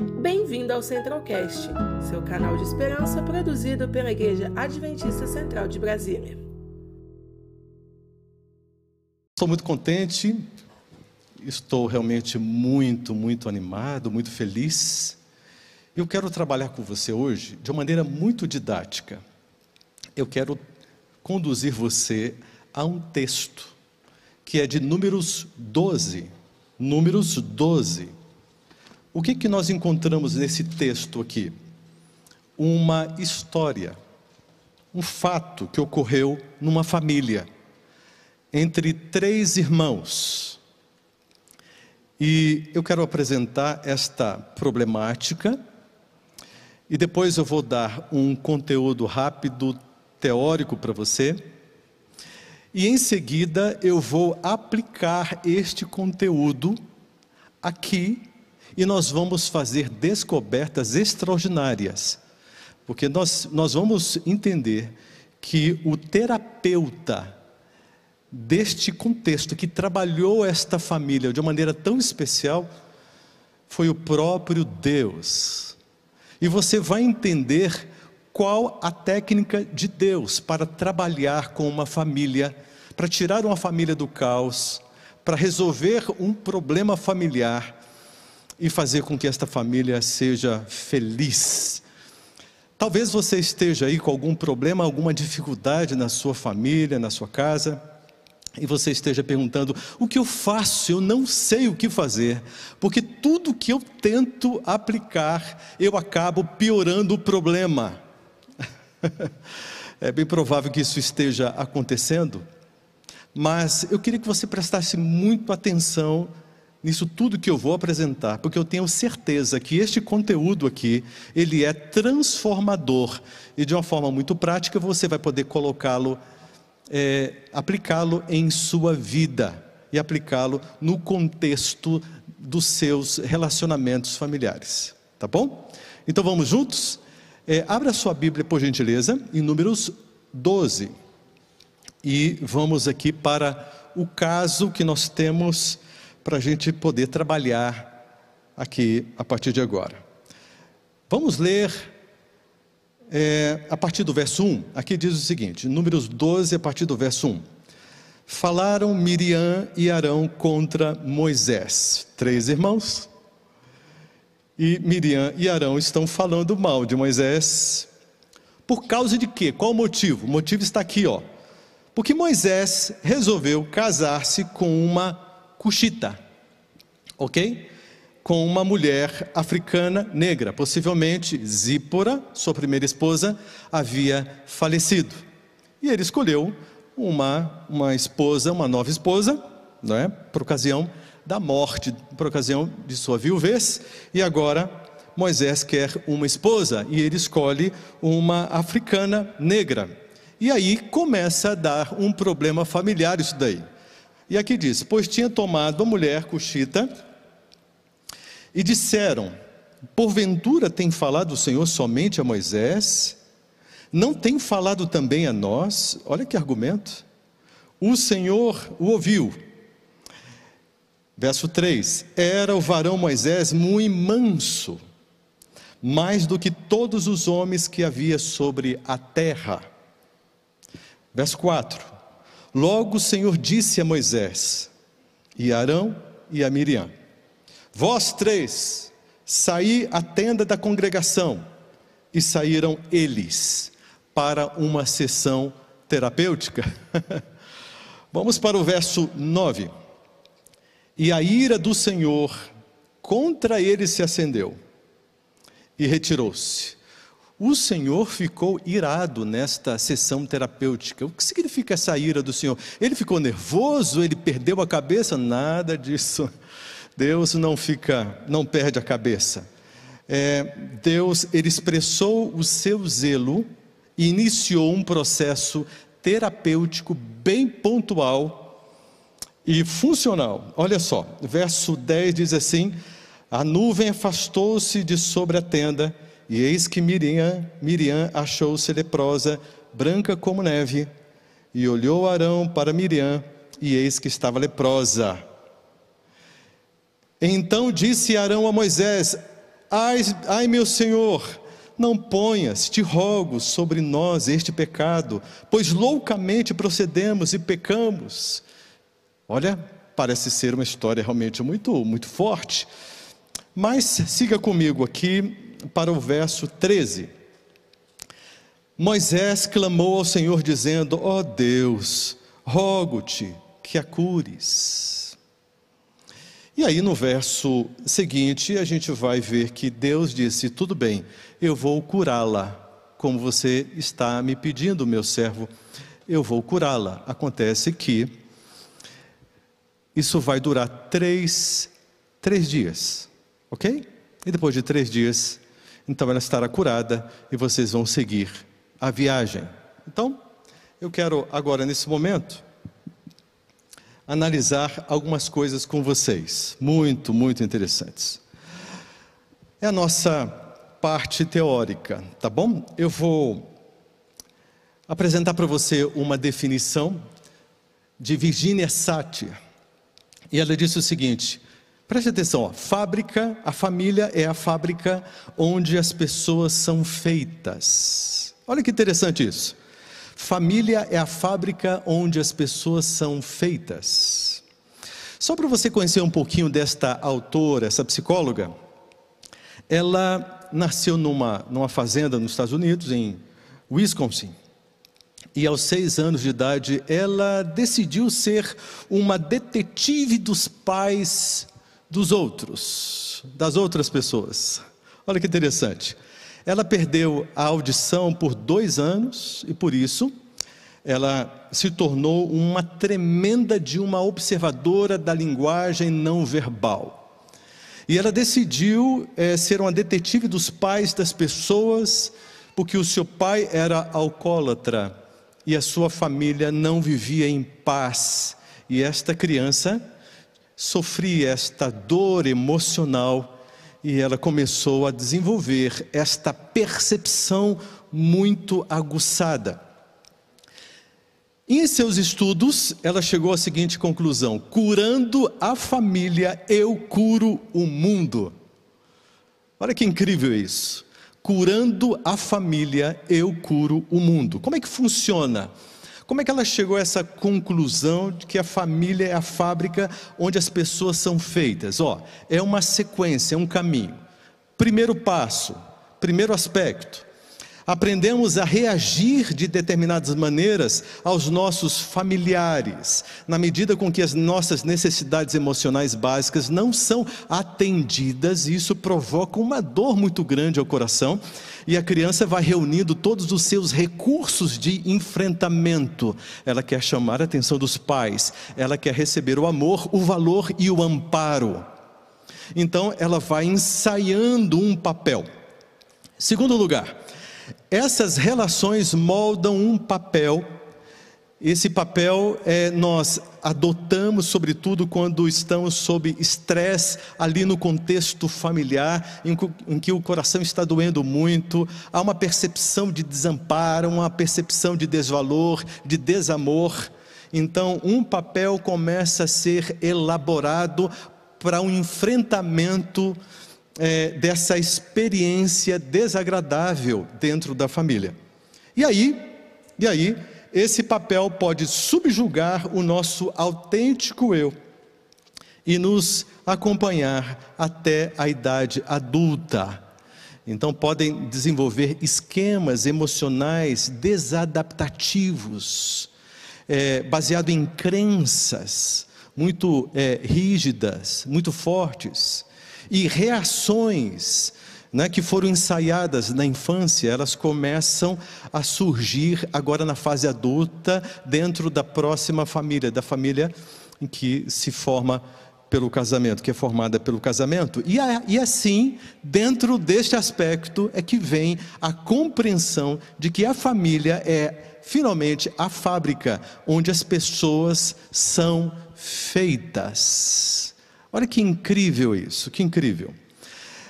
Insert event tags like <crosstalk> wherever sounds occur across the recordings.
Bem-vindo ao Centralcast, seu canal de esperança produzido pela Igreja Adventista Central de Brasília. Estou muito contente, estou realmente muito, muito animado, muito feliz. Eu quero trabalhar com você hoje de uma maneira muito didática. Eu quero conduzir você a um texto que é de Números 12. Números 12. O que, que nós encontramos nesse texto aqui? Uma história, um fato que ocorreu numa família, entre três irmãos. E eu quero apresentar esta problemática, e depois eu vou dar um conteúdo rápido, teórico para você. E em seguida eu vou aplicar este conteúdo aqui e nós vamos fazer descobertas extraordinárias, porque nós, nós vamos entender que o terapeuta deste contexto, que trabalhou esta família de uma maneira tão especial, foi o próprio Deus. E você vai entender qual a técnica de Deus para trabalhar com uma família, para tirar uma família do caos, para resolver um problema familiar e fazer com que esta família seja feliz. Talvez você esteja aí com algum problema, alguma dificuldade na sua família, na sua casa, e você esteja perguntando: o que eu faço? Eu não sei o que fazer, porque tudo que eu tento aplicar, eu acabo piorando o problema. <laughs> é bem provável que isso esteja acontecendo, mas eu queria que você prestasse muito atenção nisso tudo que eu vou apresentar, porque eu tenho certeza que este conteúdo aqui, ele é transformador e de uma forma muito prática você vai poder colocá-lo, é, aplicá-lo em sua vida e aplicá-lo no contexto dos seus relacionamentos familiares, tá bom? Então vamos juntos? É, abra sua Bíblia, por gentileza, em Números 12 e vamos aqui para o caso que nós temos para a gente poder trabalhar aqui a partir de agora. Vamos ler é, a partir do verso 1. Aqui diz o seguinte: Números 12, a partir do verso 1. Falaram Miriam e Arão contra Moisés, três irmãos. E Miriam e Arão estão falando mal de Moisés. Por causa de quê? Qual o motivo? O motivo está aqui, ó. Porque Moisés resolveu casar-se com uma Cuxita, ok? Com uma mulher africana negra, possivelmente Zípora, sua primeira esposa, havia falecido. E ele escolheu uma, uma esposa, uma nova esposa, não é? por ocasião da morte, por ocasião de sua viuvez, e agora Moisés quer uma esposa e ele escolhe uma africana negra. E aí começa a dar um problema familiar isso daí. E aqui diz: Pois tinha tomado a mulher cuxita, e disseram: Porventura tem falado o Senhor somente a Moisés? Não tem falado também a nós? Olha que argumento. O Senhor o ouviu. Verso 3: Era o varão Moisés muito manso, mais do que todos os homens que havia sobre a terra. Verso 4: Logo o Senhor disse a Moisés, e a Arão e a Miriam: Vós três, saí à tenda da congregação, e saíram eles para uma sessão terapêutica. <laughs> Vamos para o verso 9. E a ira do Senhor contra eles se acendeu e retirou-se o Senhor ficou irado nesta sessão terapêutica. O que significa essa ira do Senhor? Ele ficou nervoso? Ele perdeu a cabeça? Nada disso. Deus não fica, não perde a cabeça. É, Deus ele expressou o seu zelo e iniciou um processo terapêutico bem pontual e funcional. Olha só, verso 10 diz assim: A nuvem afastou-se de sobre a tenda e eis que Miriam, Miriam achou-se leprosa, branca como neve, e olhou Arão para Miriam, e eis que estava leprosa. Então disse Arão a Moisés: Ai, ai meu Senhor, não ponhas, te rogo, sobre nós este pecado, pois loucamente procedemos e pecamos. Olha, parece ser uma história realmente muito, muito forte. Mas siga comigo aqui para o verso 13. Moisés clamou ao Senhor, dizendo: Ó oh Deus, rogo-te que a cures. E aí no verso seguinte a gente vai ver que Deus disse: Tudo bem, eu vou curá-la, como você está me pedindo, meu servo, eu vou curá-la. Acontece que isso vai durar três, três dias, ok? E depois de três dias, então ela estará curada e vocês vão seguir a viagem. Então, eu quero agora, nesse momento, analisar algumas coisas com vocês, muito, muito interessantes. É a nossa parte teórica, tá bom? Eu vou apresentar para você uma definição de Virginia Satir. E ela disse o seguinte: preste atenção, ó, fábrica, a família é a fábrica onde as pessoas são feitas. Olha que interessante isso. Família é a fábrica onde as pessoas são feitas. Só para você conhecer um pouquinho desta autora, essa psicóloga, ela nasceu numa, numa fazenda nos Estados Unidos, em Wisconsin. E aos seis anos de idade, ela decidiu ser uma detetive dos pais dos outros, das outras pessoas. Olha que interessante. Ela perdeu a audição por dois anos e por isso ela se tornou uma tremenda de uma observadora da linguagem não verbal. E ela decidiu é, ser uma detetive dos pais das pessoas, porque o seu pai era alcoólatra e a sua família não vivia em paz. E esta criança sofria esta dor emocional e ela começou a desenvolver esta percepção muito aguçada. Em seus estudos, ela chegou à seguinte conclusão: curando a família, eu curo o mundo. Olha que incrível isso. Curando a família, eu curo o mundo. Como é que funciona? Como é que ela chegou a essa conclusão de que a família é a fábrica onde as pessoas são feitas? Ó, é uma sequência, é um caminho. Primeiro passo, primeiro aspecto, aprendemos a reagir de determinadas maneiras aos nossos familiares, na medida com que as nossas necessidades emocionais básicas não são atendidas, e isso provoca uma dor muito grande ao coração, e a criança vai reunindo todos os seus recursos de enfrentamento. Ela quer chamar a atenção dos pais, ela quer receber o amor, o valor e o amparo. Então ela vai ensaiando um papel. Segundo lugar, essas relações moldam um papel. Esse papel é, nós adotamos, sobretudo, quando estamos sob estresse, ali no contexto familiar, em, em, que o coração está doendo muito, há uma percepção de desamparo, uma percepção de desvalor, de desamor. Então, um papel começa a ser elaborado para um enfrentamento é, dessa experiência desagradável dentro da família. E aí, e aí, esse papel pode subjugar o nosso autêntico eu e nos acompanhar até a idade adulta. Então, podem desenvolver esquemas emocionais desadaptativos, é, baseado em crenças muito é, rígidas, muito fortes e reações né, que foram ensaiadas na infância, elas começam a surgir agora na fase adulta, dentro da próxima família, da família em que se forma pelo casamento, que é formada pelo casamento. E, e assim, dentro deste aspecto, é que vem a compreensão de que a família é finalmente a fábrica onde as pessoas são feitas. Olha que incrível isso, que incrível.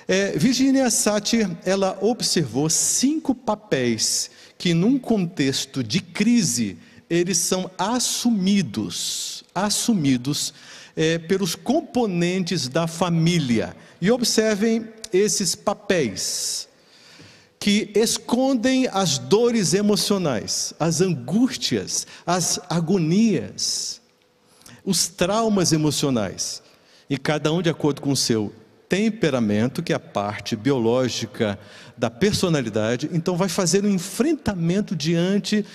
É, Virginia Satir, ela observou cinco papéis que num contexto de crise, eles são assumidos, assumidos é, pelos componentes da família, E observem esses papéis que escondem as dores emocionais, as angústias, as agonias, os traumas emocionais. E cada um de acordo com o seu temperamento, que é a parte biológica da personalidade, então vai fazer um enfrentamento diante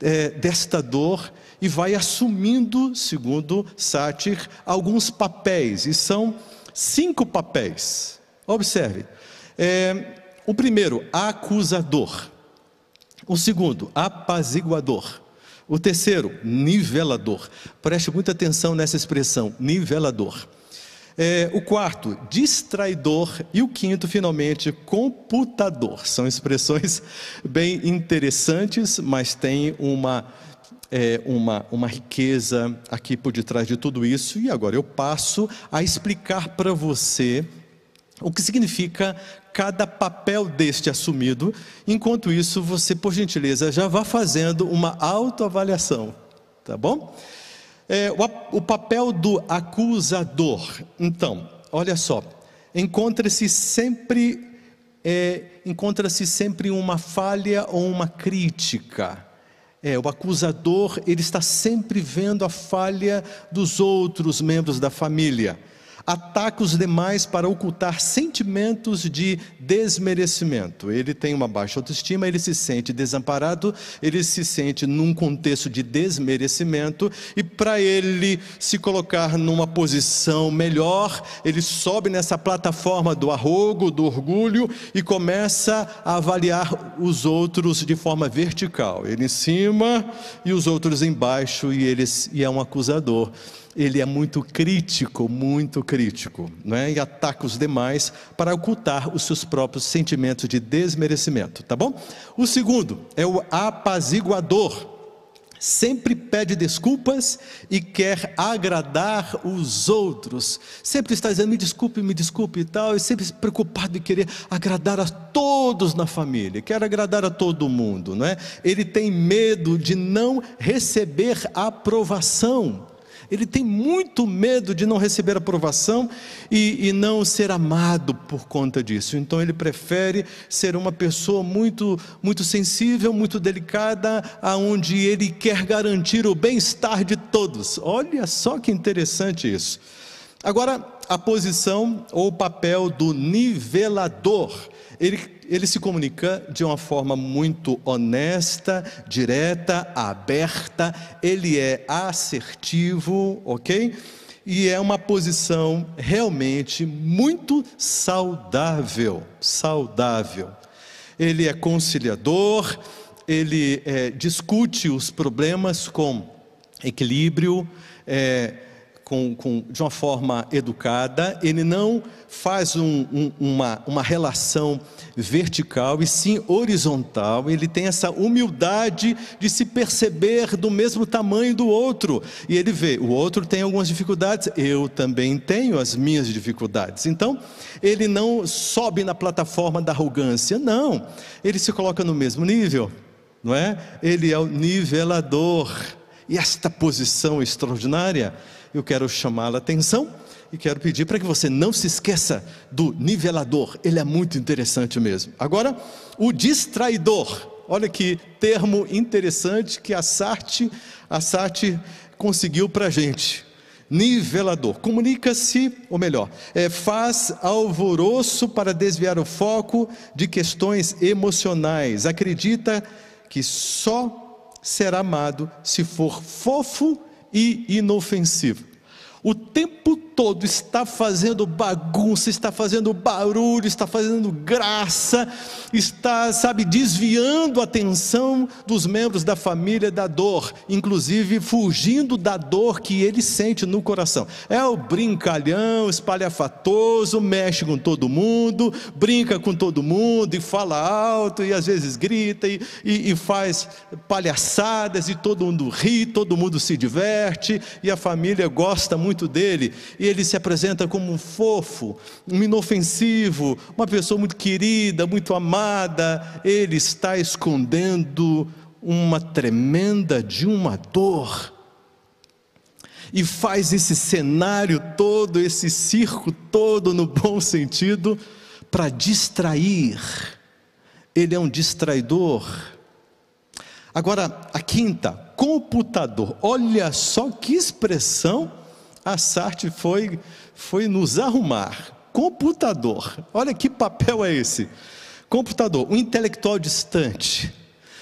é, desta dor e vai assumindo, segundo Sátir, alguns papéis, e são cinco papéis. Observe. É, o primeiro, acusador. O segundo, apaziguador. O terceiro, nivelador. Preste muita atenção nessa expressão, nivelador. É, o quarto, distraidor. E o quinto, finalmente, computador. São expressões <laughs> bem interessantes, mas tem uma, é, uma, uma riqueza aqui por detrás de tudo isso. E agora eu passo a explicar para você o que significa cada papel deste assumido. Enquanto isso, você, por gentileza, já vá fazendo uma autoavaliação, tá bom? É, o, o papel do acusador. Então, olha só, encontra-se sempre é, encontra-se sempre uma falha ou uma crítica. É, o acusador ele está sempre vendo a falha dos outros membros da família ataca os demais para ocultar sentimentos de desmerecimento. Ele tem uma baixa autoestima, ele se sente desamparado, ele se sente num contexto de desmerecimento e para ele se colocar numa posição melhor, ele sobe nessa plataforma do arrogo, do orgulho e começa a avaliar os outros de forma vertical. Ele em cima e os outros embaixo e ele e é um acusador ele é muito crítico, muito crítico, né? e ataca os demais para ocultar os seus próprios sentimentos de desmerecimento, tá bom? O segundo é o apaziguador. Sempre pede desculpas e quer agradar os outros. Sempre está dizendo, me desculpe, me desculpe e tal, e sempre preocupado em querer agradar a todos na família, quer agradar a todo mundo, não é? Ele tem medo de não receber aprovação ele tem muito medo de não receber aprovação e, e, não ser amado por conta disso. Então ele prefere ser uma pessoa muito, muito sensível, muito delicada, aonde ele quer garantir o bem-estar de todos. Olha só que interessante isso. Agora, a posição ou papel do nivelador. Ele ele se comunica de uma forma muito honesta, direta, aberta, ele é assertivo, ok? E é uma posição realmente muito saudável, saudável. Ele é conciliador, ele é, discute os problemas com equilíbrio, é, com, com, de uma forma educada, ele não faz um, um, uma, uma relação vertical e sim horizontal, ele tem essa humildade de se perceber do mesmo tamanho do outro, e ele vê, o outro tem algumas dificuldades, eu também tenho as minhas dificuldades, então ele não sobe na plataforma da arrogância, não, ele se coloca no mesmo nível, não é? Ele é o nivelador, e esta posição extraordinária, eu quero chamá-la atenção e quero pedir para que você não se esqueça do nivelador, ele é muito interessante mesmo. Agora, o distraidor, olha que termo interessante que a Sarte, a Sarte conseguiu para a gente. Nivelador, comunica-se, ou melhor, é, faz alvoroço para desviar o foco de questões emocionais, acredita que só será amado se for fofo e inofensivo. O tempo todo está fazendo bagunça, está fazendo barulho, está fazendo graça, está, sabe, desviando a atenção dos membros da família da dor, inclusive fugindo da dor que ele sente no coração. É o brincalhão, espalhafatoso, mexe com todo mundo, brinca com todo mundo e fala alto e às vezes grita e, e, e faz palhaçadas e todo mundo ri, todo mundo se diverte e a família gosta muito dele. E ele se apresenta como um fofo, um inofensivo, uma pessoa muito querida, muito amada, ele está escondendo uma tremenda de uma dor. e faz esse cenário todo, esse circo todo no bom sentido, para distrair. Ele é um distraidor. Agora, a quinta, computador. Olha só que expressão a Sartre foi, foi nos arrumar. Computador. Olha que papel é esse. Computador, um intelectual distante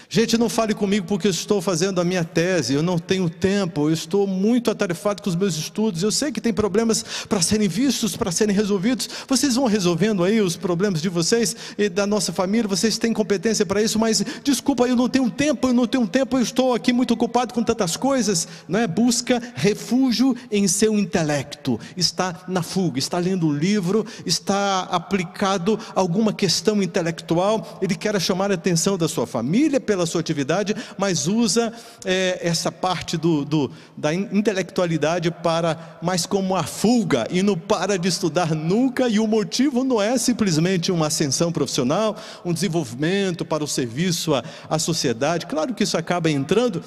Gente, não fale comigo porque eu estou fazendo a minha tese, eu não tenho tempo, eu estou muito atarefado com os meus estudos, eu sei que tem problemas para serem vistos, para serem resolvidos. Vocês vão resolvendo aí os problemas de vocês e da nossa família, vocês têm competência para isso, mas desculpa, eu não tenho tempo, eu não tenho tempo, eu estou aqui muito ocupado com tantas coisas. Não é? Busca refúgio em seu intelecto, está na fuga, está lendo um livro, está aplicado alguma questão intelectual, ele quer chamar a atenção da sua família pela sua atividade, mas usa é, essa parte do, do, da intelectualidade para mais como a fuga e não para de estudar nunca. E o motivo não é simplesmente uma ascensão profissional, um desenvolvimento para o serviço à, à sociedade. Claro que isso acaba entrando,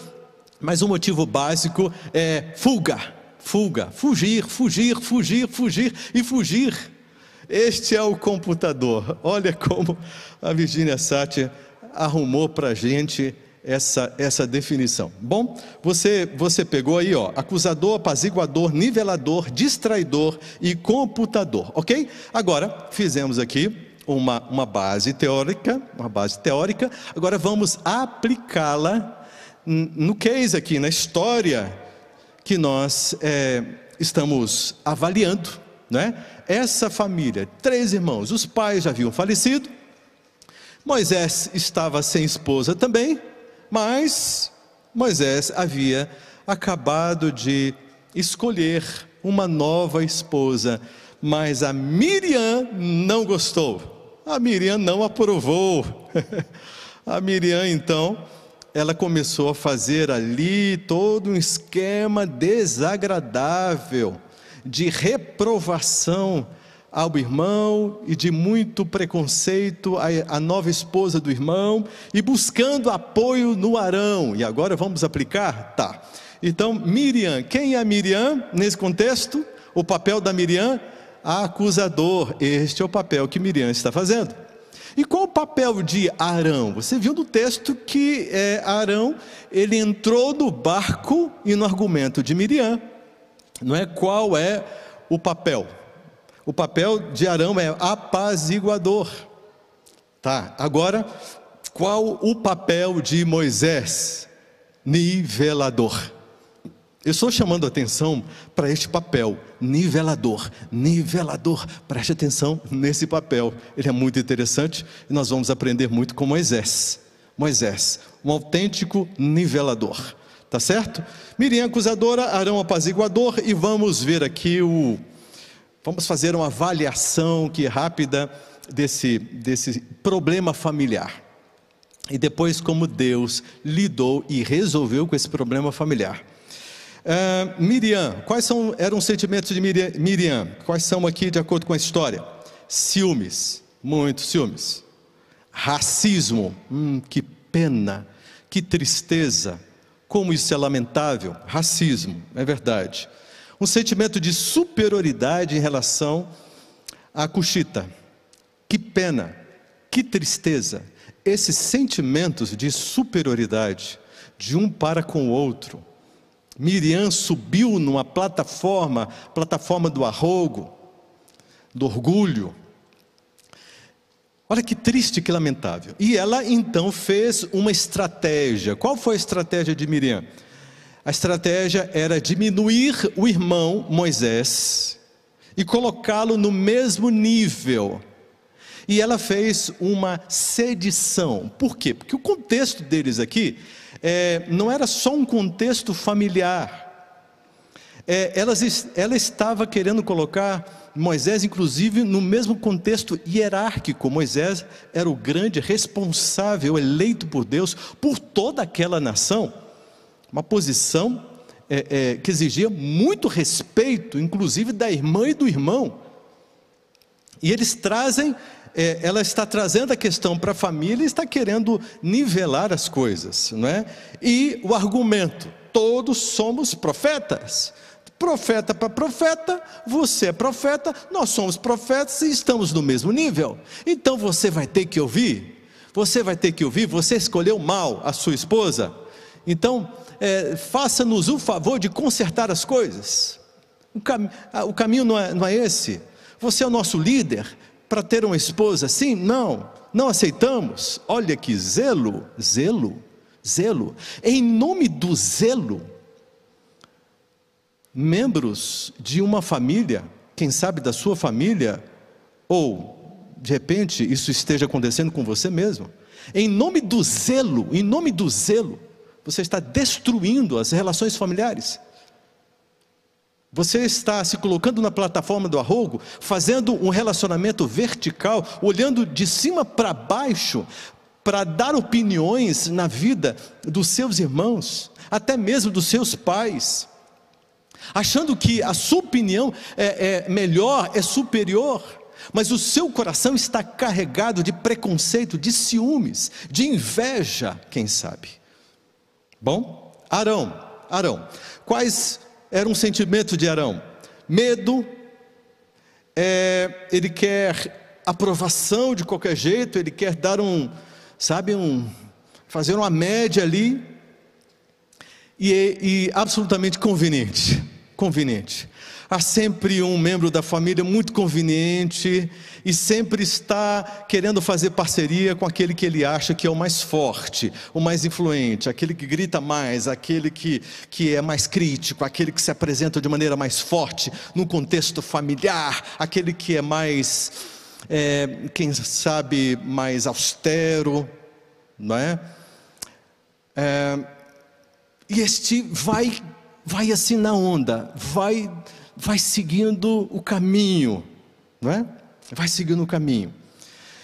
mas o motivo básico é fuga, fuga, fugir, fugir, fugir, fugir e fugir. Este é o computador. Olha como a Virginia Satir arrumou para a gente essa, essa definição. Bom, você, você pegou aí, ó, acusador, apaziguador, nivelador, distraidor e computador, ok? Agora, fizemos aqui uma, uma base teórica, uma base teórica, agora vamos aplicá-la no case aqui, na história que nós é, estamos avaliando, né? Essa família, três irmãos, os pais já haviam falecido, Moisés estava sem esposa também, mas Moisés havia acabado de escolher uma nova esposa, mas a Miriam não gostou. A Miriam não aprovou. <laughs> a Miriam então, ela começou a fazer ali todo um esquema desagradável de reprovação ao irmão e de muito preconceito à, nova esposa do irmão e buscando apoio no Arão. E agora vamos aplicar? Tá. Então, Miriam, quem é Miriam nesse contexto? O papel da Miriam? Acusador. Este é o papel que Miriam está fazendo. E qual o papel de Arão? Você viu no texto que é, Arão ele entrou no barco e no argumento de Miriam. Não é qual é o papel? O papel de Arão é apaziguador. Tá, agora, qual o papel de Moisés? Nivelador. Eu estou chamando atenção para este papel, nivelador, nivelador. Preste atenção nesse papel, ele é muito interessante e nós vamos aprender muito com Moisés. Moisés, um autêntico nivelador, tá certo? Miriam acusadora, Arão apaziguador e vamos ver aqui o Vamos fazer uma avaliação que rápida desse, desse problema familiar. E depois como Deus lidou e resolveu com esse problema familiar. Uh, Miriam, quais são, eram os sentimentos de Miriam? Quais são aqui de acordo com a história? Ciúmes, muitos ciúmes. Racismo, hum, que pena, que tristeza, como isso é lamentável. Racismo, é verdade um sentimento de superioridade em relação à Cuxita. Que pena, que tristeza. Esses sentimentos de superioridade de um para com o outro. Miriam subiu numa plataforma, plataforma do arrogo, do orgulho. Olha que triste, que lamentável. E ela então fez uma estratégia. Qual foi a estratégia de Miriam? A estratégia era diminuir o irmão Moisés e colocá-lo no mesmo nível. E ela fez uma sedição. Por quê? Porque o contexto deles aqui é, não era só um contexto familiar. É, ela, ela estava querendo colocar Moisés, inclusive, no mesmo contexto hierárquico. Moisés era o grande responsável, eleito por Deus, por toda aquela nação uma posição é, é, que exigia muito respeito, inclusive da irmã e do irmão. E eles trazem, é, ela está trazendo a questão para a família e está querendo nivelar as coisas, não é? E o argumento: todos somos profetas. Profeta para profeta, você é profeta, nós somos profetas e estamos no mesmo nível. Então você vai ter que ouvir, você vai ter que ouvir, você escolheu mal a sua esposa. Então, é, faça-nos o favor de consertar as coisas. O, cam o caminho não é, não é esse. Você é o nosso líder para ter uma esposa assim? Não, não aceitamos. Olha que zelo, zelo, zelo. Em nome do zelo, membros de uma família, quem sabe da sua família, ou de repente isso esteja acontecendo com você mesmo, em nome do zelo, em nome do zelo, você está destruindo as relações familiares. Você está se colocando na plataforma do arrogo, fazendo um relacionamento vertical, olhando de cima para baixo, para dar opiniões na vida dos seus irmãos, até mesmo dos seus pais achando que a sua opinião é, é melhor, é superior, mas o seu coração está carregado de preconceito, de ciúmes, de inveja, quem sabe. Bom, Arão, Arão, quais eram os sentimentos de Arão? Medo, é, ele quer aprovação de qualquer jeito, ele quer dar um, sabe, um, fazer uma média ali, e, e absolutamente conveniente conveniente. Há sempre um membro da família muito conveniente e sempre está querendo fazer parceria com aquele que ele acha que é o mais forte, o mais influente, aquele que grita mais, aquele que, que é mais crítico, aquele que se apresenta de maneira mais forte no contexto familiar, aquele que é mais, é, quem sabe, mais austero, não é? é e este vai vai assim na onda, vai, vai seguindo o caminho, não é? Vai seguindo o caminho.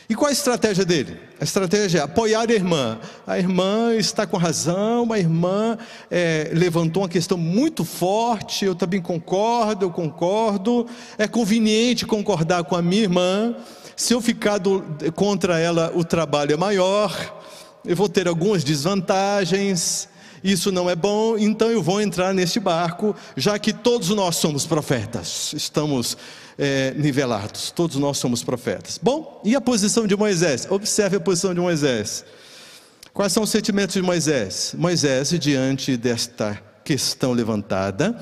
E qual a estratégia dele? A estratégia é apoiar a irmã. A irmã está com razão, a irmã é, levantou uma questão muito forte, eu também concordo, eu concordo. É conveniente concordar com a minha irmã. Se eu ficar do, contra ela, o trabalho é maior, eu vou ter algumas desvantagens isso não é bom, então eu vou entrar neste barco, já que todos nós somos profetas, estamos é, nivelados, todos nós somos profetas. Bom, e a posição de Moisés? Observe a posição de Moisés. Quais são os sentimentos de Moisés? Moisés, diante desta questão levantada,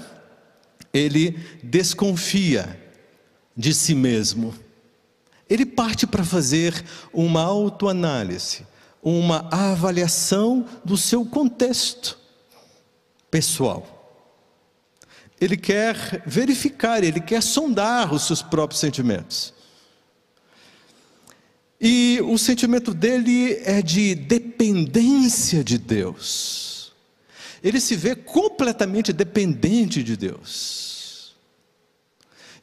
ele desconfia de si mesmo. Ele parte para fazer uma autoanálise uma avaliação do seu contexto pessoal. Ele quer verificar, ele quer sondar os seus próprios sentimentos. E o sentimento dele é de dependência de Deus. Ele se vê completamente dependente de Deus.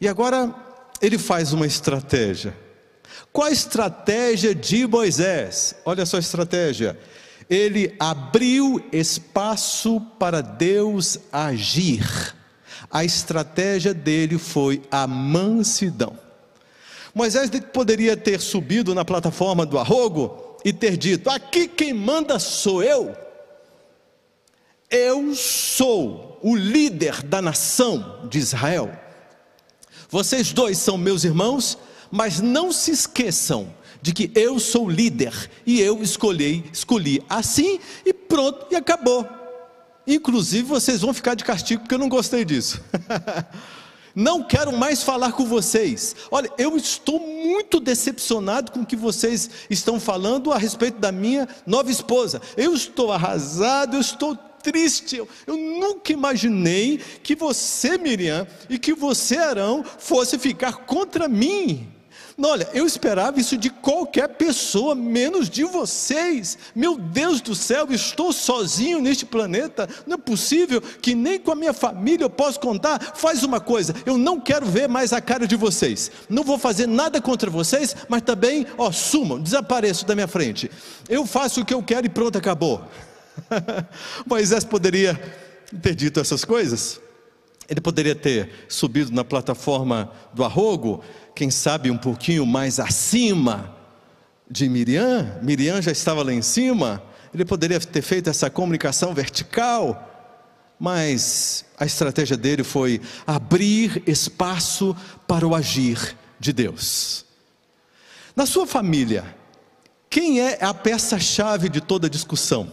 E agora ele faz uma estratégia. Qual a estratégia de Moisés? Olha só a estratégia. Ele abriu espaço para Deus agir. A estratégia dele foi a mansidão. Moisés poderia ter subido na plataforma do arrogo e ter dito: Aqui quem manda sou eu. Eu sou o líder da nação de Israel. Vocês dois são meus irmãos, mas não se esqueçam de que eu sou líder e eu escolhi, escolhi assim e pronto e acabou. Inclusive vocês vão ficar de castigo porque eu não gostei disso. <laughs> não quero mais falar com vocês. Olha, eu estou muito decepcionado com o que vocês estão falando a respeito da minha nova esposa. Eu estou arrasado, eu estou triste. Eu, eu nunca imaginei que você, Miriam, e que você, Arão, fosse ficar contra mim. Olha, eu esperava isso de qualquer pessoa, menos de vocês. Meu Deus do céu, estou sozinho neste planeta. Não é possível que nem com a minha família eu possa contar. Faz uma coisa, eu não quero ver mais a cara de vocês. Não vou fazer nada contra vocês, mas também, ó, sumam, desapareçam da minha frente. Eu faço o que eu quero e pronto, acabou. <laughs> Moisés poderia ter dito essas coisas. Ele poderia ter subido na plataforma do arrogo quem sabe um pouquinho mais acima de Miriam, Miriam já estava lá em cima, ele poderia ter feito essa comunicação vertical, mas a estratégia dele foi abrir espaço para o agir de Deus. Na sua família, quem é a peça-chave de toda discussão?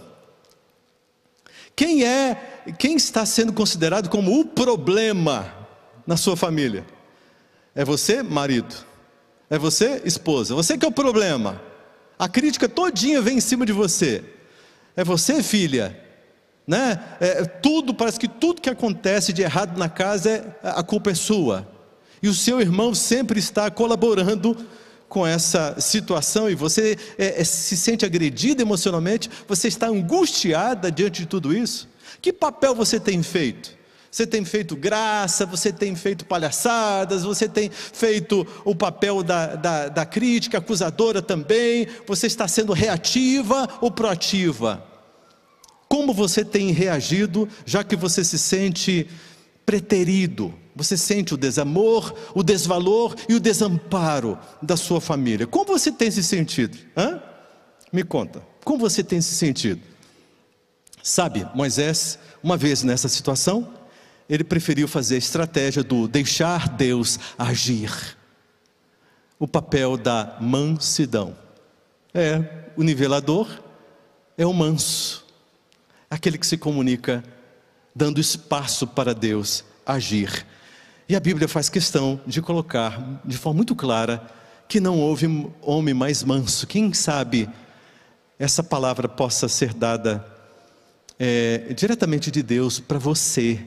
Quem é, quem está sendo considerado como o problema na sua família? É você, marido? É você, esposa? Você que é o problema. A crítica todinha vem em cima de você. É você, filha? Né? É, tudo, parece que tudo que acontece de errado na casa, é, a culpa é sua. E o seu irmão sempre está colaborando com essa situação e você é, é, se sente agredido emocionalmente, você está angustiada diante de tudo isso? Que papel você tem feito? Você tem feito graça, você tem feito palhaçadas, você tem feito o papel da, da, da crítica acusadora também, você está sendo reativa ou proativa? Como você tem reagido, já que você se sente preterido, você sente o desamor, o desvalor e o desamparo da sua família. Como você tem se sentido? Hã? Me conta, como você tem se sentido? Sabe, Moisés, uma vez nessa situação, ele preferiu fazer a estratégia do deixar Deus agir. O papel da mansidão. É, o nivelador é o manso, aquele que se comunica dando espaço para Deus agir. E a Bíblia faz questão de colocar de forma muito clara que não houve homem mais manso. Quem sabe essa palavra possa ser dada é, diretamente de Deus para você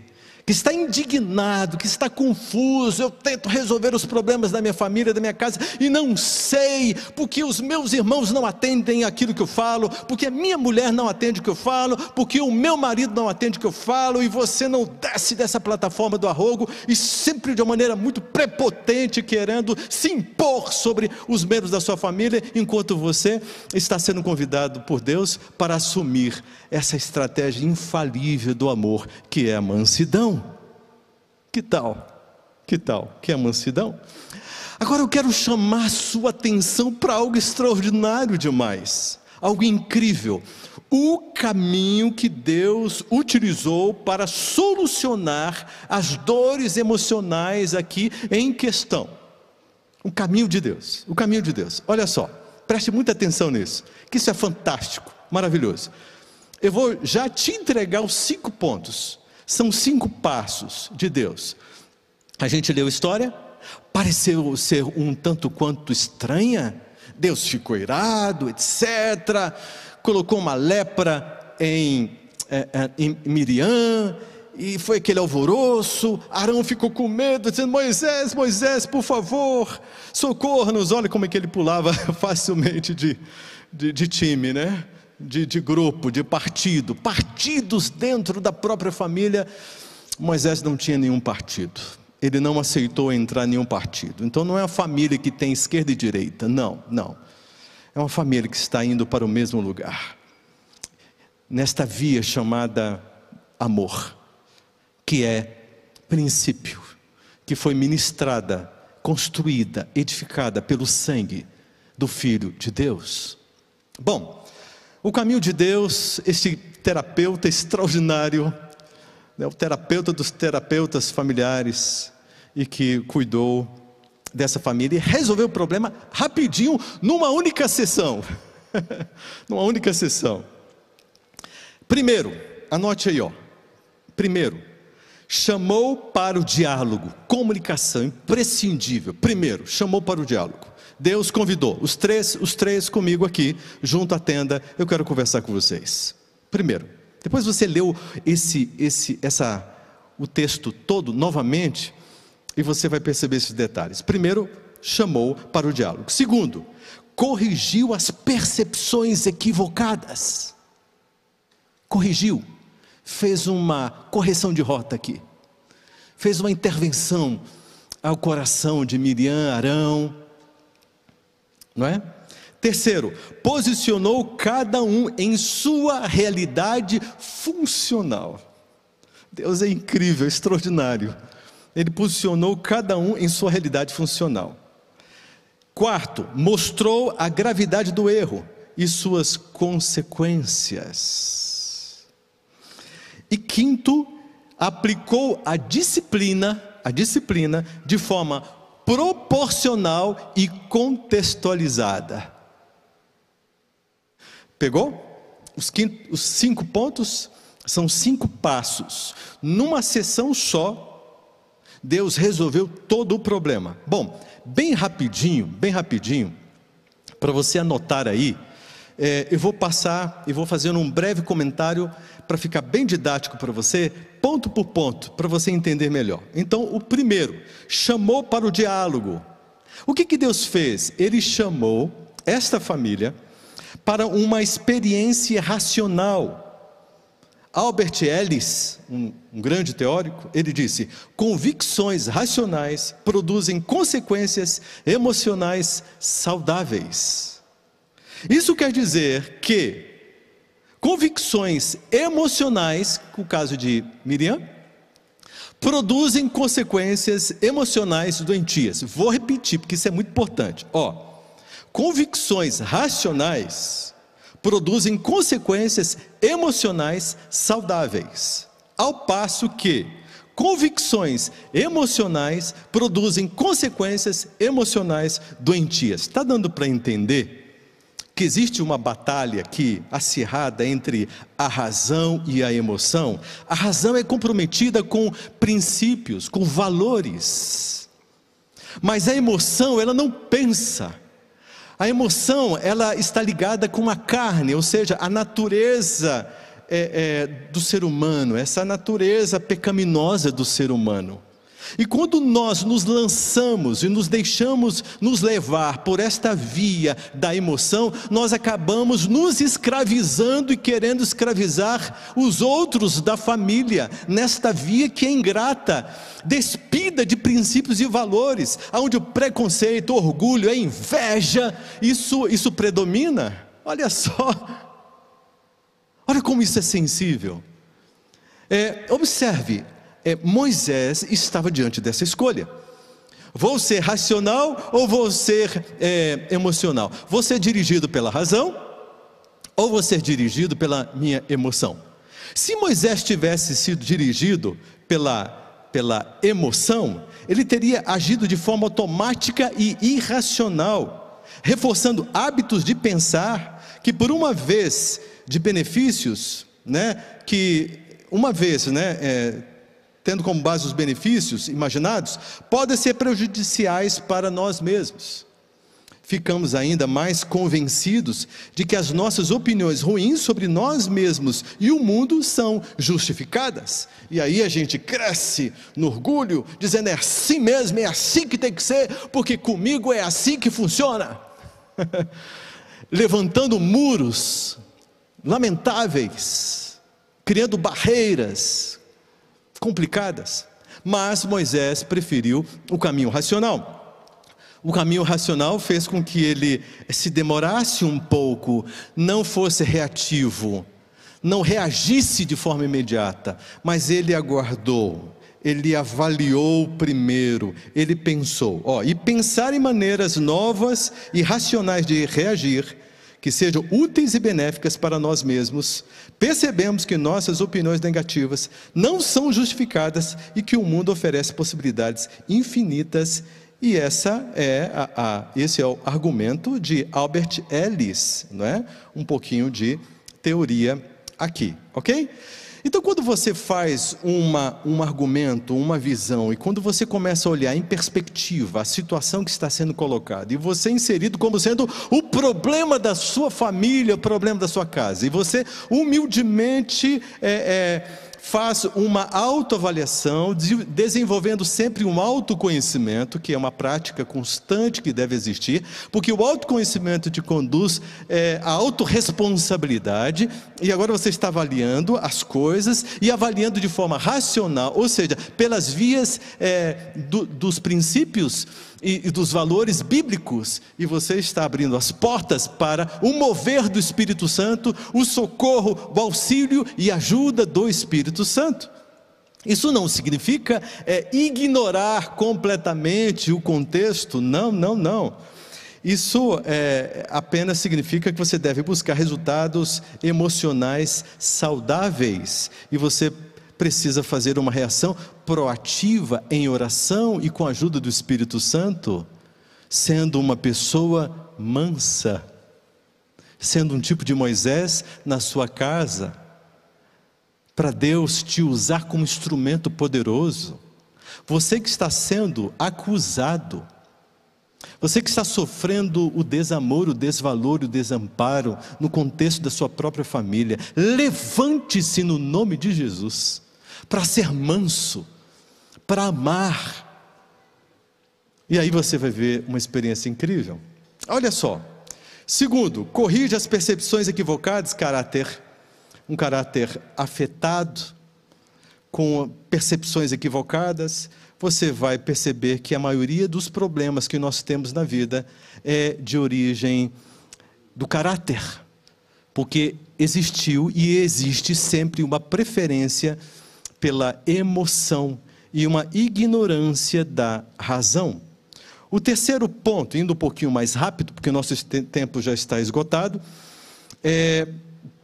que está indignado, que está confuso. Eu tento resolver os problemas da minha família, da minha casa e não sei, porque os meus irmãos não atendem aquilo que eu falo, porque a minha mulher não atende o que eu falo, porque o meu marido não atende o que eu falo e você não desce dessa plataforma do arrogo e sempre de uma maneira muito prepotente, querendo se impor sobre os membros da sua família, enquanto você está sendo convidado por Deus para assumir essa estratégia infalível do amor, que é a mansidão. Que tal? Que tal? Que é mansidão? Agora eu quero chamar sua atenção para algo extraordinário demais, algo incrível. O caminho que Deus utilizou para solucionar as dores emocionais aqui em questão. O caminho de Deus, o caminho de Deus. Olha só, preste muita atenção nisso, que isso é fantástico, maravilhoso. Eu vou já te entregar os cinco pontos são cinco passos de Deus. A gente leu a história, pareceu ser um tanto quanto estranha. Deus ficou irado, etc. Colocou uma lepra em, é, é, em Miriam, e foi aquele alvoroço. Arão ficou com medo, dizendo: Moisés, Moisés, por favor, socorra-nos. Olha como é que ele pulava <laughs> facilmente de, de, de time, né? De, de grupo, de partido, partidos dentro da própria família. Moisés não tinha nenhum partido. Ele não aceitou entrar em nenhum partido. Então não é uma família que tem esquerda e direita. Não, não. É uma família que está indo para o mesmo lugar. Nesta via chamada amor, que é princípio, que foi ministrada, construída, edificada pelo sangue do Filho de Deus. Bom, o caminho de Deus, esse terapeuta extraordinário, né, o terapeuta dos terapeutas familiares, e que cuidou dessa família e resolveu o problema rapidinho, numa única sessão. <laughs> numa única sessão. Primeiro, anote aí, ó. Primeiro, chamou para o diálogo, comunicação imprescindível. Primeiro, chamou para o diálogo. Deus convidou os três, os três comigo aqui, junto à tenda. Eu quero conversar com vocês. Primeiro, depois você leu esse, esse, essa, o texto todo novamente e você vai perceber esses detalhes. Primeiro, chamou para o diálogo. Segundo, corrigiu as percepções equivocadas. Corrigiu, fez uma correção de rota aqui. Fez uma intervenção ao coração de Miriam, Arão, não é? Terceiro, posicionou cada um em sua realidade funcional. Deus é incrível, extraordinário. Ele posicionou cada um em sua realidade funcional. Quarto, mostrou a gravidade do erro e suas consequências. E quinto, aplicou a disciplina, a disciplina de forma proporcional e contextualizada. Pegou? Os, quinto, os cinco pontos são cinco passos. Numa sessão só, Deus resolveu todo o problema. Bom, bem rapidinho, bem rapidinho, para você anotar aí, é, eu vou passar e vou fazer um breve comentário para ficar bem didático para você, ponto por ponto, para você entender melhor. Então, o primeiro, chamou para o diálogo. O que, que Deus fez? Ele chamou esta família para uma experiência racional. Albert Ellis, um, um, grande teórico, ele disse: convicções racionais produzem consequências emocionais saudáveis. Isso quer dizer que convicções emocionais, no caso de Miriam, produzem consequências emocionais doentias. Vou repetir, porque isso é muito importante. Ó, convicções racionais produzem consequências emocionais saudáveis, ao passo que convicções emocionais produzem consequências emocionais doentias. Está dando para entender? Que existe uma batalha aqui acirrada entre a razão e a emoção. A razão é comprometida com princípios, com valores. Mas a emoção, ela não pensa. A emoção, ela está ligada com a carne, ou seja, a natureza é, é, do ser humano, essa natureza pecaminosa do ser humano. E quando nós nos lançamos e nos deixamos nos levar por esta via da emoção, nós acabamos nos escravizando e querendo escravizar os outros da família nesta via que é ingrata, despida de princípios e valores, onde o preconceito, o orgulho, a inveja, isso, isso predomina. Olha só, olha como isso é sensível. É, observe, é, Moisés estava diante dessa escolha. Vou ser racional ou vou ser é, emocional? Vou ser dirigido pela razão ou vou ser dirigido pela minha emoção? Se Moisés tivesse sido dirigido pela, pela emoção, ele teria agido de forma automática e irracional, reforçando hábitos de pensar que, por uma vez de benefícios, né, que uma vez, né, é, tendo como base os benefícios imaginados, podem ser prejudiciais para nós mesmos. Ficamos ainda mais convencidos de que as nossas opiniões ruins sobre nós mesmos e o mundo são justificadas. E aí a gente cresce no orgulho, dizendo é assim mesmo, é assim que tem que ser, porque comigo é assim que funciona. <laughs> Levantando muros lamentáveis, criando barreiras, complicadas. Mas Moisés preferiu o caminho racional. O caminho racional fez com que ele se demorasse um pouco, não fosse reativo, não reagisse de forma imediata, mas ele aguardou, ele avaliou primeiro, ele pensou. Ó, e pensar em maneiras novas e racionais de reagir que sejam úteis e benéficas para nós mesmos, percebemos que nossas opiniões negativas não são justificadas e que o mundo oferece possibilidades infinitas. E essa é a, a, esse é o argumento de Albert Ellis, não é? Um pouquinho de teoria aqui, ok? Então, quando você faz uma, um argumento, uma visão, e quando você começa a olhar em perspectiva a situação que está sendo colocada, e você é inserido como sendo o problema da sua família, o problema da sua casa, e você humildemente é, é, faz uma autoavaliação, desenvolvendo sempre um autoconhecimento, que é uma prática constante que deve existir, porque o autoconhecimento te conduz é, à autorresponsabilidade, e agora você está avaliando as coisas e avaliando de forma racional, ou seja, pelas vias é, do, dos princípios e, e dos valores bíblicos, e você está abrindo as portas para o mover do Espírito Santo, o socorro, o auxílio e ajuda do Espírito Santo. Isso não significa é, ignorar completamente o contexto, não, não, não. Isso é, apenas significa que você deve buscar resultados emocionais saudáveis e você precisa fazer uma reação proativa em oração e com a ajuda do Espírito Santo, sendo uma pessoa mansa, sendo um tipo de Moisés na sua casa, para Deus te usar como instrumento poderoso. Você que está sendo acusado, você que está sofrendo o desamor, o desvalor, o desamparo no contexto da sua própria família, levante-se no nome de Jesus para ser manso, para amar. E aí você vai ver uma experiência incrível. Olha só. Segundo, corrige as percepções equivocadas, caráter, um caráter afetado, com percepções equivocadas, você vai perceber que a maioria dos problemas que nós temos na vida é de origem do caráter. Porque existiu e existe sempre uma preferência pela emoção e uma ignorância da razão. O terceiro ponto, indo um pouquinho mais rápido, porque nosso tempo já está esgotado, é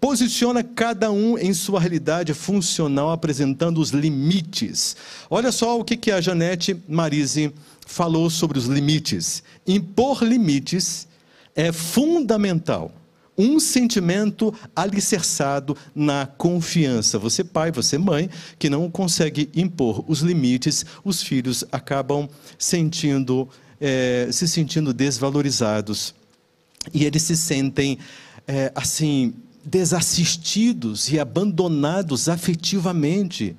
posiciona cada um em sua realidade funcional, apresentando os limites. Olha só o que, que a Janete Marise falou sobre os limites. Impor limites é fundamental. Um sentimento alicerçado na confiança. Você, pai, você, mãe, que não consegue impor os limites, os filhos acabam sentindo, é, se sentindo desvalorizados. E eles se sentem, é, assim, desassistidos e abandonados afetivamente.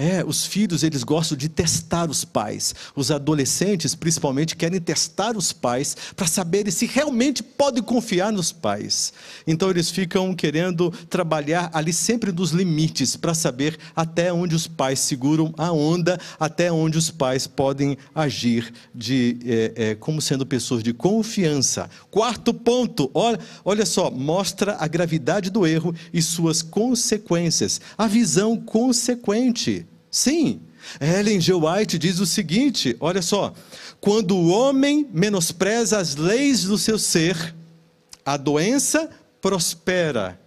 É, os filhos, eles gostam de testar os pais. Os adolescentes, principalmente, querem testar os pais para saberem se realmente podem confiar nos pais. Então, eles ficam querendo trabalhar ali sempre nos limites para saber até onde os pais seguram a onda, até onde os pais podem agir de, é, é, como sendo pessoas de confiança. Quarto ponto, olha, olha só, mostra a gravidade do erro e suas consequências. A visão consequente. Sim, Ellen G. White diz o seguinte: olha só, quando o homem menospreza as leis do seu ser, a doença prospera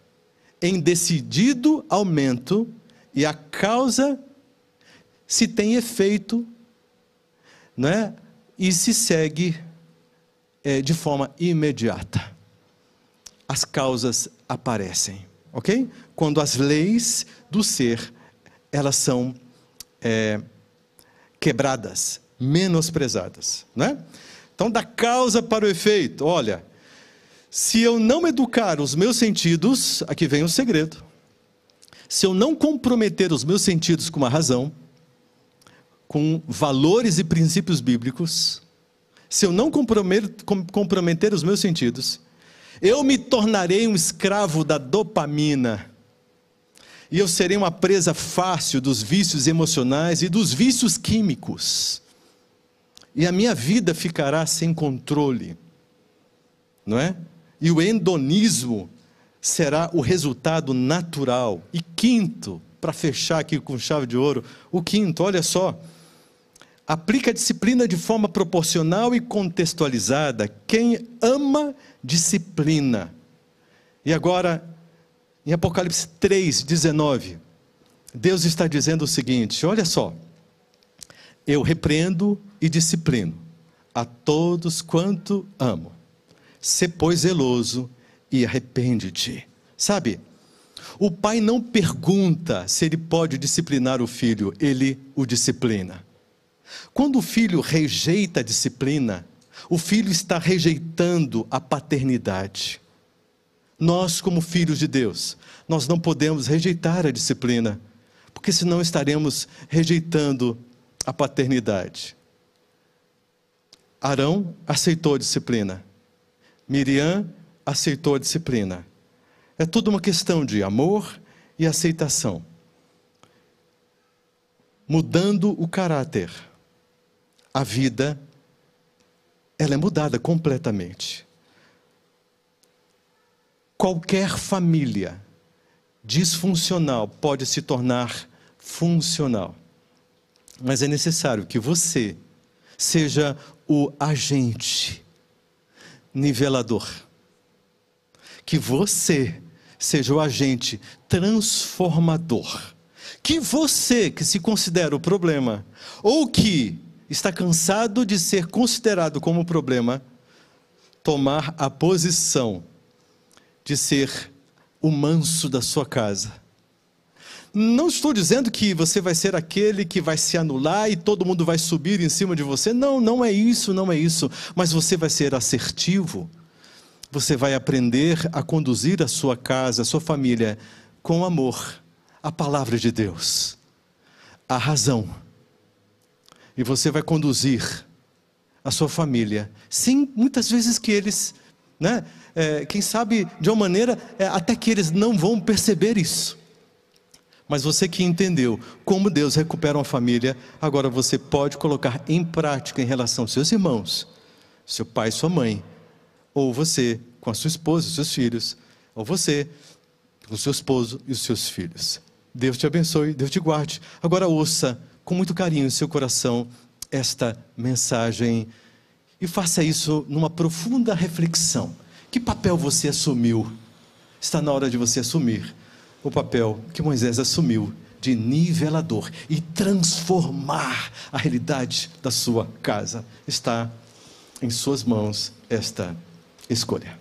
em decidido aumento e a causa se tem efeito, não é? E se segue é, de forma imediata. As causas aparecem, ok? Quando as leis do ser elas são é, quebradas, menosprezadas. Né? Então, da causa para o efeito, olha, se eu não educar os meus sentidos, aqui vem o segredo. Se eu não comprometer os meus sentidos com a razão, com valores e princípios bíblicos, se eu não comprometer os meus sentidos, eu me tornarei um escravo da dopamina e eu serei uma presa fácil dos vícios emocionais e dos vícios químicos. E a minha vida ficará sem controle, não é? E o endonismo será o resultado natural. E quinto, para fechar aqui com chave de ouro, o quinto, olha só. Aplica a disciplina de forma proporcional e contextualizada. Quem ama disciplina. E agora, em Apocalipse 3, 19, Deus está dizendo o seguinte: olha só, eu repreendo e disciplino a todos quanto amo. Se pois zeloso e arrepende-te. Sabe, o pai não pergunta se ele pode disciplinar o filho, ele o disciplina. Quando o filho rejeita a disciplina, o filho está rejeitando a paternidade. Nós, como filhos de Deus, nós não podemos rejeitar a disciplina, porque senão estaremos rejeitando a paternidade. Arão aceitou a disciplina. Miriam aceitou a disciplina. É tudo uma questão de amor e aceitação. Mudando o caráter, a vida ela é mudada completamente. Qualquer família disfuncional pode se tornar funcional. Mas é necessário que você seja o agente nivelador. Que você seja o agente transformador. que você que se considera o problema, ou que está cansado de ser considerado como problema, tomar a posição de ser o manso da sua casa. Não estou dizendo que você vai ser aquele que vai se anular e todo mundo vai subir em cima de você. Não, não é isso, não é isso. Mas você vai ser assertivo. Você vai aprender a conduzir a sua casa, a sua família com amor, a palavra de Deus, a razão. E você vai conduzir a sua família. Sim, muitas vezes que eles, né, é, quem sabe de uma maneira, é, até que eles não vão perceber isso. Mas você que entendeu como Deus recupera uma família, agora você pode colocar em prática em relação aos seus irmãos, seu pai, sua mãe, ou você com a sua esposa, os seus filhos, ou você com o seu esposo e os seus filhos. Deus te abençoe, Deus te guarde. Agora ouça com muito carinho em seu coração esta mensagem e faça isso numa profunda reflexão. Que papel você assumiu? Está na hora de você assumir o papel que Moisés assumiu de nivelador e transformar a realidade da sua casa. Está em suas mãos esta escolha.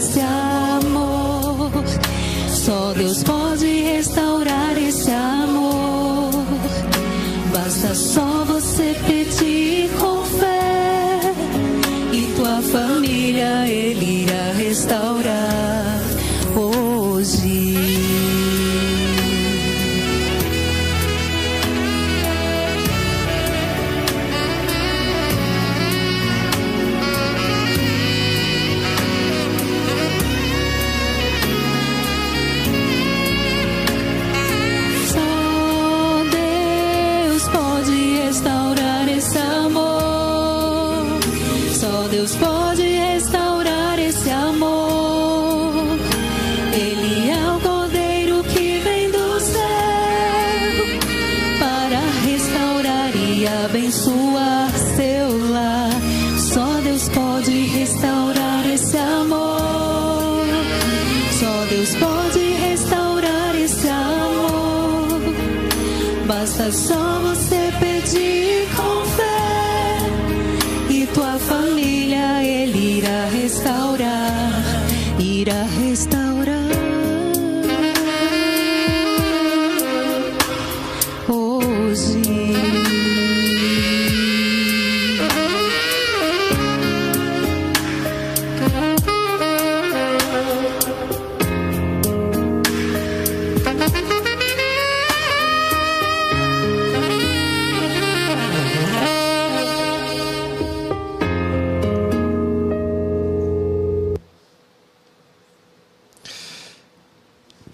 esse amor. Só Deus pode restaurar esse amor. Basta só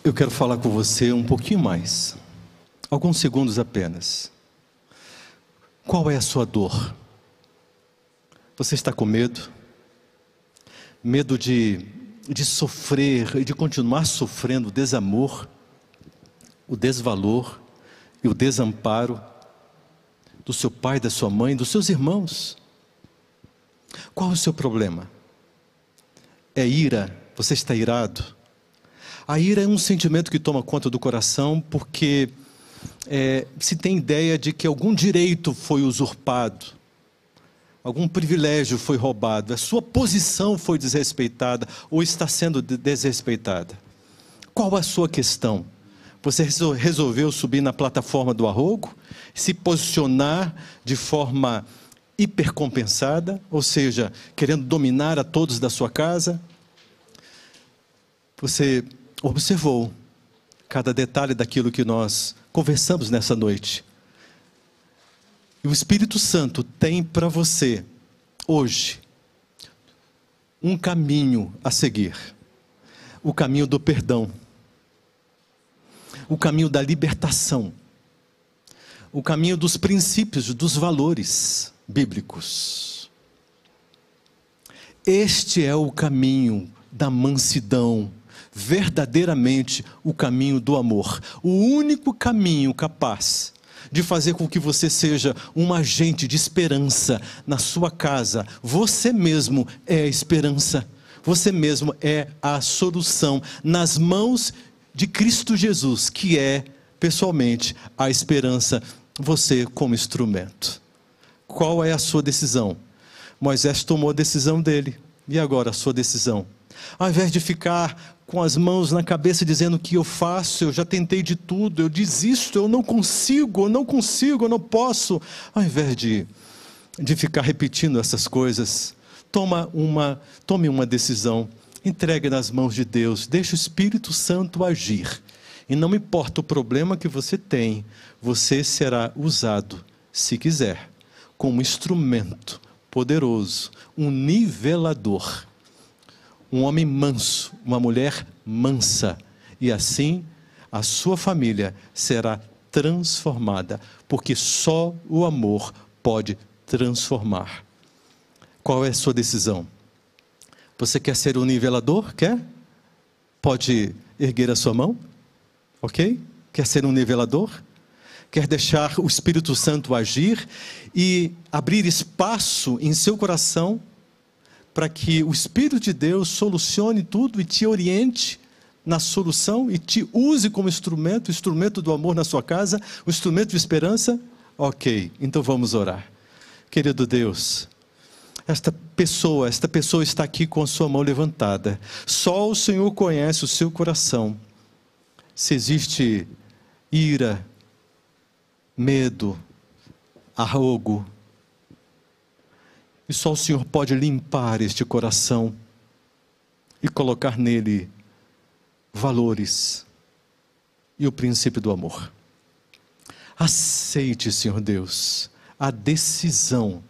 Eu quero falar com você um pouquinho mais, alguns segundos apenas. Qual é a sua dor? Você está com medo? Medo de, de sofrer e de continuar sofrendo o desamor, o desvalor e o desamparo do seu pai, da sua mãe, dos seus irmãos? Qual é o seu problema? É ira? Você está irado? A ira é um sentimento que toma conta do coração porque é, se tem ideia de que algum direito foi usurpado, algum privilégio foi roubado, a sua posição foi desrespeitada ou está sendo de- desrespeitada. Qual a sua questão? Você resol- resolveu subir na plataforma do arrogo, se posicionar de forma hipercompensada, ou seja, querendo dominar a todos da sua casa? Você observou cada detalhe daquilo que nós conversamos nessa noite. E o Espírito Santo tem para você, hoje, um caminho a seguir: o caminho do perdão, o caminho da libertação, o caminho dos princípios, dos valores bíblicos. Este é o caminho da mansidão, verdadeiramente o caminho do amor. O único caminho capaz de fazer com que você seja um agente de esperança na sua casa. Você mesmo é a esperança. Você mesmo é a solução nas mãos de Cristo Jesus, que é pessoalmente a esperança, você como instrumento. Qual é a sua decisão? Moisés tomou a decisão dele. E agora a sua decisão? Ao invés de ficar com as mãos na cabeça dizendo o que eu faço, eu já tentei de tudo, eu desisto, eu não consigo, eu não consigo, eu não posso. Ao invés de, de ficar repetindo essas coisas, toma uma, tome uma decisão. Entregue nas mãos de Deus, deixe o Espírito Santo agir. E não importa o problema que você tem, você será usado, se quiser, como instrumento poderoso, um nivelador. Um homem manso, uma mulher mansa. E assim a sua família será transformada, porque só o amor pode transformar. Qual é a sua decisão? Você quer ser um nivelador? Quer? Pode erguer a sua mão? Ok? Quer ser um nivelador? Quer deixar o Espírito Santo agir e abrir espaço em seu coração para que o Espírito de Deus solucione tudo e te oriente na solução e te use como instrumento, instrumento do amor na sua casa, o instrumento de esperança? Ok, então vamos orar. Querido Deus, esta pessoa, esta pessoa está aqui com a sua mão levantada. Só o Senhor conhece o seu coração. Se existe ira, medo, arrogo, e só o Senhor pode limpar este coração e colocar nele valores e o princípio do amor. Aceite, Senhor Deus, a decisão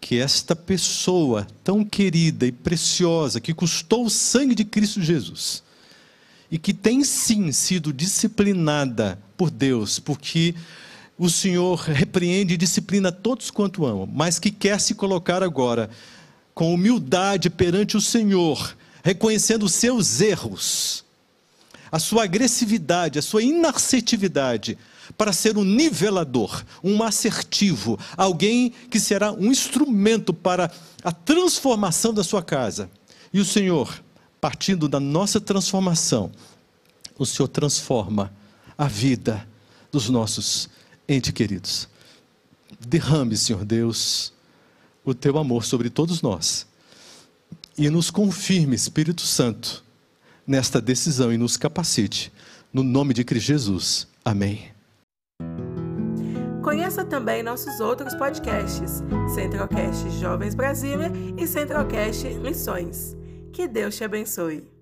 que esta pessoa tão querida e preciosa, que custou o sangue de Cristo Jesus, e que tem sim sido disciplinada por Deus, porque o Senhor repreende e disciplina todos quanto amam, mas que quer se colocar agora com humildade perante o Senhor, reconhecendo os seus erros, a sua agressividade, a sua inassertividade, para ser um nivelador, um assertivo, alguém que será um instrumento para a transformação da sua casa. E o Senhor, partindo da nossa transformação, o Senhor transforma a vida dos nossos entes queridos. Derrame, Senhor Deus, o teu amor sobre todos nós e nos confirme, Espírito Santo, nesta decisão e nos capacite. No nome de Cristo Jesus. Amém. Conheça também nossos outros podcasts, Centralcast Jovens Brasília e Centralcast Missões. Que Deus te abençoe.